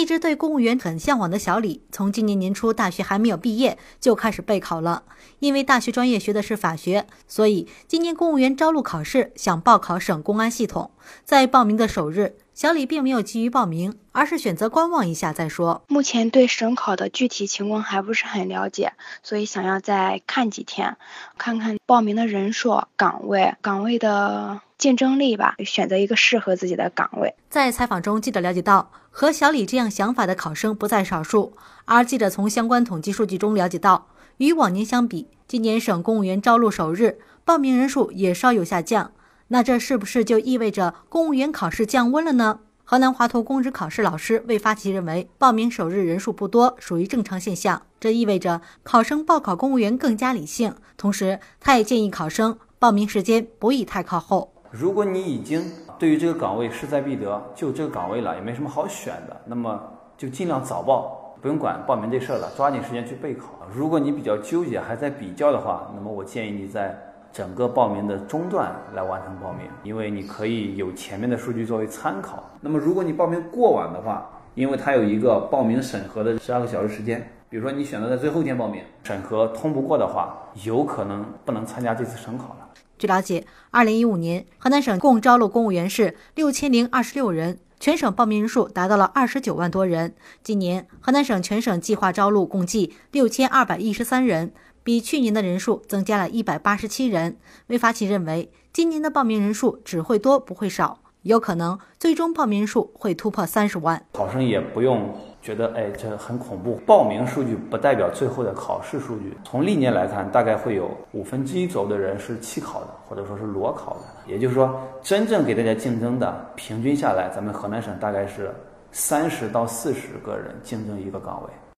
一直对公务员很向往的小李，从今年年初大学还没有毕业就开始备考了。因为大学专业学的是法学，所以今年公务员招录考试想报考省公安系统。在报名的首日，小李并没有急于报名，而是选择观望一下再说。目前对省考的具体情况还不是很了解，所以想要再看几天，看看报名的人数、岗位、岗位的。竞争力吧，选择一个适合自己的岗位。在采访中，记者了解到，和小李这样想法的考生不在少数。而记者从相关统计数据中了解到，与往年相比，今年省公务员招录首日报名人数也稍有下降。那这是不是就意味着公务员考试降温了呢？河南华图公职考试老师魏发奇认为，报名首日人数不多，属于正常现象。这意味着考生报考公务员更加理性。同时，他也建议考生报名时间不宜太靠后。如果你已经对于这个岗位势在必得，就这个岗位了，也没什么好选的，那么就尽量早报，不用管报名这事儿了，抓紧时间去备考。如果你比较纠结，还在比较的话，那么我建议你在整个报名的中段来完成报名，因为你可以有前面的数据作为参考。那么如果你报名过晚的话，因为它有一个报名审核的十二个小时时间，比如说你选择在最后一天报名，审核通不过的话，有可能不能参加这次省考了。据了解，二零一五年河南省共招录公务员是六千零二十六人，全省报名人数达到了二十九万多人。今年河南省全省计划招录共计六千二百一十三人，比去年的人数增加了一百八十七人。魏发起认为，今年的报名人数只会多不会少，有可能最终报名数会突破三十万。考生也不用。觉得哎，这很恐怖。报名数据不代表最后的考试数据。从历年来看，大概会有五分之一左右的人是弃考的，或者说是裸考的。也就是说，真正给大家竞争的，平均下来，咱们河南省大概是三十到四十个人竞争一个岗位。